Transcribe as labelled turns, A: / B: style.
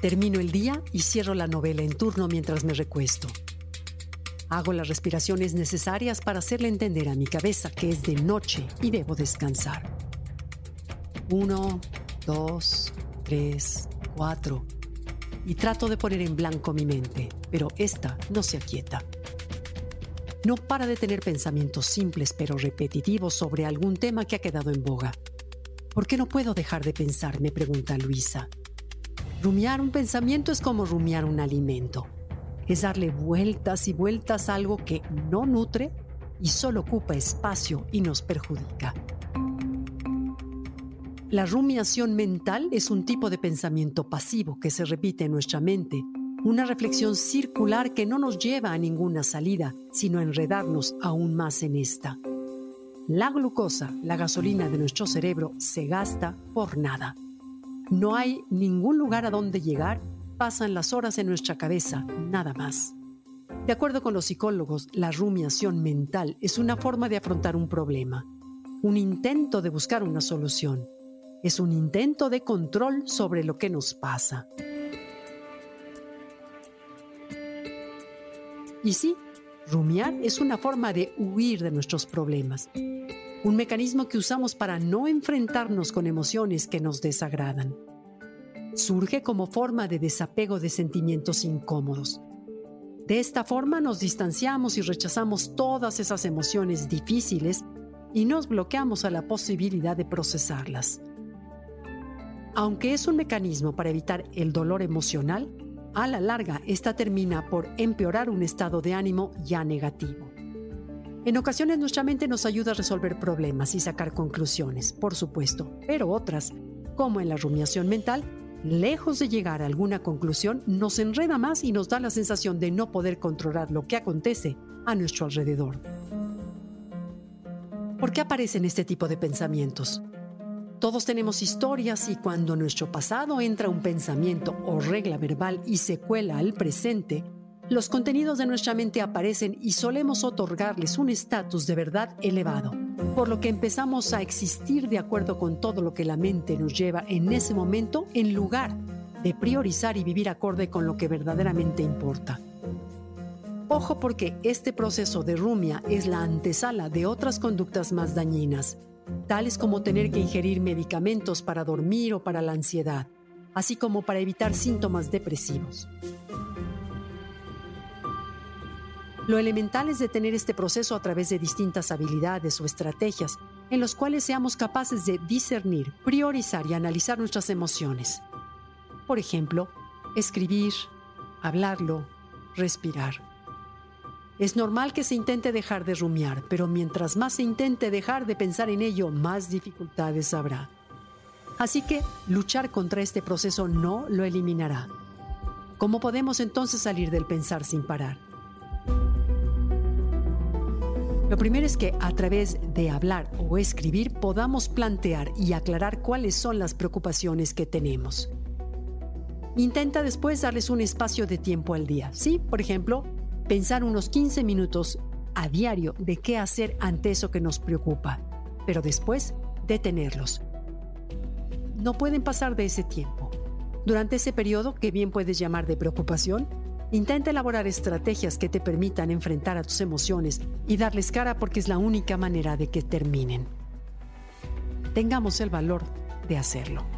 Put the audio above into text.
A: Termino el día y cierro la novela en turno mientras me recuesto. Hago las respiraciones necesarias para hacerle entender a mi cabeza que es de noche y debo descansar. Uno, dos, tres, cuatro. Y trato de poner en blanco mi mente, pero esta no se aquieta. No para de tener pensamientos simples pero repetitivos sobre algún tema que ha quedado en boga. ¿Por qué no puedo dejar de pensar? me pregunta Luisa. Rumiar un pensamiento es como rumiar un alimento. Es darle vueltas y vueltas a algo que no nutre y solo ocupa espacio y nos perjudica. La rumiación mental es un tipo de pensamiento pasivo que se repite en nuestra mente, una reflexión circular que no nos lleva a ninguna salida, sino a enredarnos aún más en esta. La glucosa, la gasolina de nuestro cerebro, se gasta por nada. No hay ningún lugar a donde llegar, pasan las horas en nuestra cabeza, nada más. De acuerdo con los psicólogos, la rumiación mental es una forma de afrontar un problema, un intento de buscar una solución. Es un intento de control sobre lo que nos pasa. Y sí, rumiar es una forma de huir de nuestros problemas, un mecanismo que usamos para no enfrentarnos con emociones que nos desagradan. Surge como forma de desapego de sentimientos incómodos. De esta forma nos distanciamos y rechazamos todas esas emociones difíciles y nos bloqueamos a la posibilidad de procesarlas. Aunque es un mecanismo para evitar el dolor emocional, a la larga esta termina por empeorar un estado de ánimo ya negativo. En ocasiones nuestra mente nos ayuda a resolver problemas y sacar conclusiones, por supuesto, pero otras, como en la rumiación mental, lejos de llegar a alguna conclusión, nos enreda más y nos da la sensación de no poder controlar lo que acontece a nuestro alrededor. ¿Por qué aparecen este tipo de pensamientos? Todos tenemos historias y cuando nuestro pasado entra un pensamiento o regla verbal y se cuela al presente, los contenidos de nuestra mente aparecen y solemos otorgarles un estatus de verdad elevado, por lo que empezamos a existir de acuerdo con todo lo que la mente nos lleva en ese momento en lugar de priorizar y vivir acorde con lo que verdaderamente importa. Ojo porque este proceso de rumia es la antesala de otras conductas más dañinas, tales como tener que ingerir medicamentos para dormir o para la ansiedad, así como para evitar síntomas depresivos. Lo elemental es detener este proceso a través de distintas habilidades o estrategias en los cuales seamos capaces de discernir, priorizar y analizar nuestras emociones. Por ejemplo, escribir, hablarlo, respirar. Es normal que se intente dejar de rumiar, pero mientras más se intente dejar de pensar en ello, más dificultades habrá. Así que luchar contra este proceso no lo eliminará. ¿Cómo podemos entonces salir del pensar sin parar? Lo primero es que a través de hablar o escribir podamos plantear y aclarar cuáles son las preocupaciones que tenemos. Intenta después darles un espacio de tiempo al día. Sí, por ejemplo, pensar unos 15 minutos a diario de qué hacer ante eso que nos preocupa, pero después detenerlos. No pueden pasar de ese tiempo. Durante ese periodo, que bien puedes llamar de preocupación, Intenta elaborar estrategias que te permitan enfrentar a tus emociones y darles cara porque es la única manera de que terminen. Tengamos el valor de hacerlo.